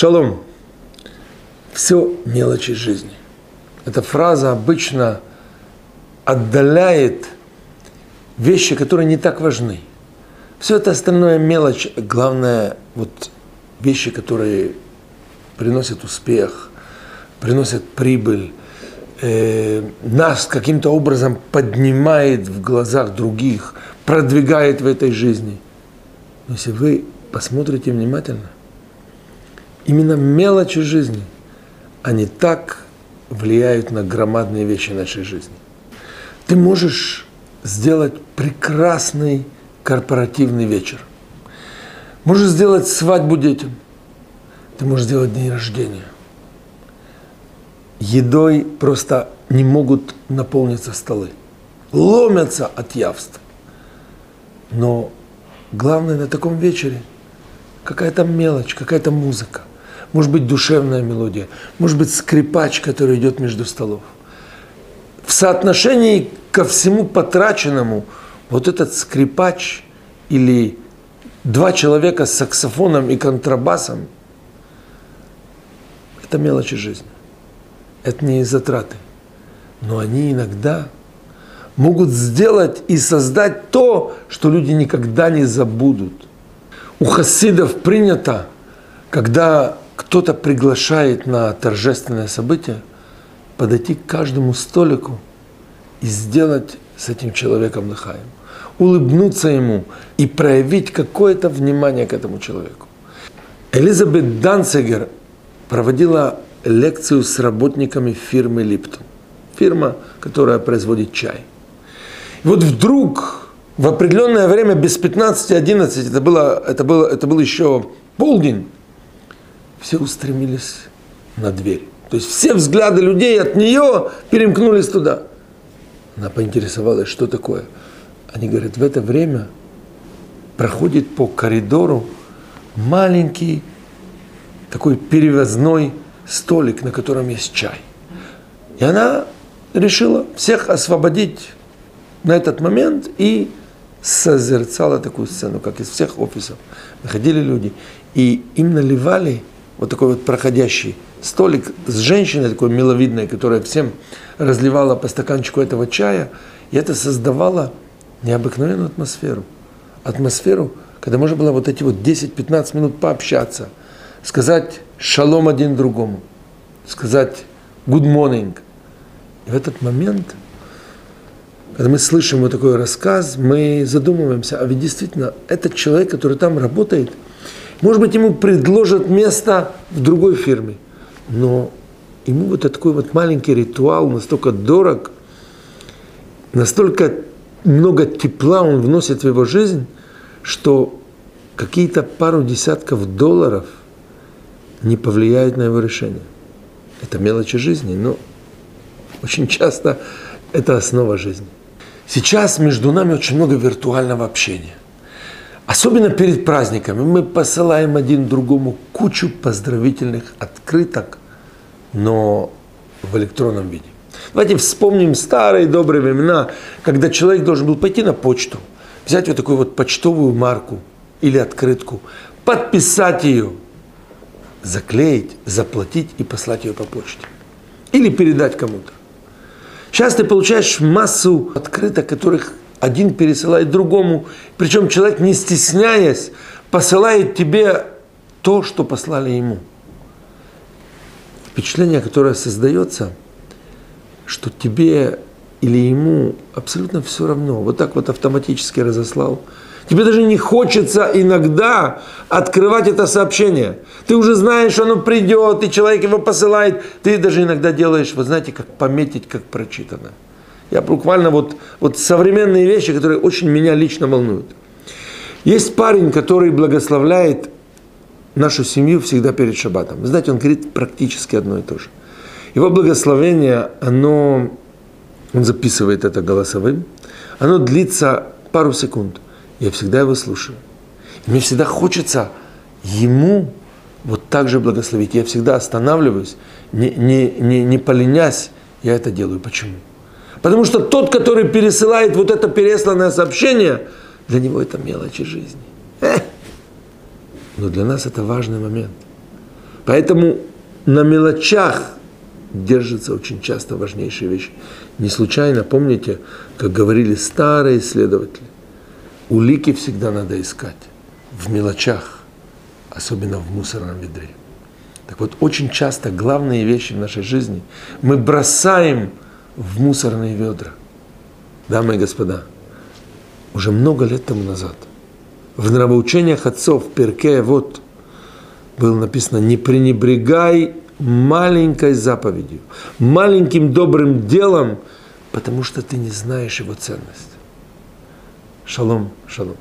Шалом. Все мелочи жизни. Эта фраза обычно отдаляет вещи, которые не так важны. Все это остальное мелочь. Главное, вот вещи, которые приносят успех, приносят прибыль, э, нас каким-то образом поднимает в глазах других, продвигает в этой жизни. Но если вы посмотрите внимательно, именно мелочи жизни, они так влияют на громадные вещи нашей жизни. Ты можешь сделать прекрасный корпоративный вечер. Можешь сделать свадьбу детям. Ты можешь сделать день рождения. Едой просто не могут наполниться столы. Ломятся от явств. Но главное на таком вечере какая-то мелочь, какая-то музыка. Может быть душевная мелодия, может быть скрипач, который идет между столов. В соотношении ко всему потраченному вот этот скрипач или два человека с саксофоном и контрабасом – это мелочи жизни. Это не затраты. Но они иногда могут сделать и создать то, что люди никогда не забудут. У хасидов принято, когда кто-то приглашает на торжественное событие, подойти к каждому столику и сделать с этим человеком лыхаем, улыбнуться ему и проявить какое-то внимание к этому человеку. Элизабет Данцигер проводила лекцию с работниками фирмы Липтон. Фирма, которая производит чай. И вот вдруг в определенное время без 15-11, это было, это, было, это был еще полдень, все устремились на дверь. То есть все взгляды людей от нее перемкнулись туда. Она поинтересовалась, что такое. Они говорят, в это время проходит по коридору маленький такой перевозной столик, на котором есть чай. И она решила всех освободить на этот момент и созерцала такую сцену, как из всех офисов. Находили люди, и им наливали вот такой вот проходящий столик с женщиной такой миловидной, которая всем разливала по стаканчику этого чая, и это создавало необыкновенную атмосферу. Атмосферу, когда можно было вот эти вот 10-15 минут пообщаться, сказать шалом один другому, сказать good morning. И в этот момент – когда мы слышим вот такой рассказ, мы задумываемся, а ведь действительно этот человек, который там работает, может быть, ему предложат место в другой фирме, но ему вот такой вот маленький ритуал настолько дорог, настолько много тепла он вносит в его жизнь, что какие-то пару десятков долларов не повлияют на его решение. Это мелочи жизни, но очень часто это основа жизни. Сейчас между нами очень много виртуального общения. Особенно перед праздниками мы посылаем один другому кучу поздравительных открыток, но в электронном виде. Давайте вспомним старые добрые времена, когда человек должен был пойти на почту, взять вот такую вот почтовую марку или открытку, подписать ее, заклеить, заплатить и послать ее по почте. Или передать кому-то. Сейчас ты получаешь массу открыток, которых один пересылает другому. Причем человек, не стесняясь, посылает тебе то, что послали ему. Впечатление, которое создается, что тебе или ему абсолютно все равно. Вот так вот автоматически разослал – Тебе даже не хочется иногда открывать это сообщение. Ты уже знаешь, что оно придет, и человек его посылает. Ты даже иногда делаешь, вы знаете, как пометить, как прочитано. Я буквально вот, вот современные вещи, которые очень меня лично волнуют. Есть парень, который благословляет нашу семью всегда перед шаббатом. Вы знаете, он говорит практически одно и то же. Его благословение, оно, он записывает это голосовым, оно длится пару секунд – я всегда его слушаю. И мне всегда хочется ему вот так же благословить. Я всегда останавливаюсь, не, не, не, не поленясь, я это делаю. Почему? Потому что тот, который пересылает вот это пересланное сообщение, для него это мелочи жизни. Но для нас это важный момент. Поэтому на мелочах держится очень часто важнейшие вещи. Не случайно, помните, как говорили старые исследователи, улики всегда надо искать в мелочах, особенно в мусорном ведре. Так вот, очень часто главные вещи в нашей жизни мы бросаем в мусорные ведра. Дамы и господа, уже много лет тому назад в нравоучениях отцов Перке вот было написано «Не пренебрегай маленькой заповедью, маленьким добрым делом, потому что ты не знаешь его ценность». Шалом, шалом.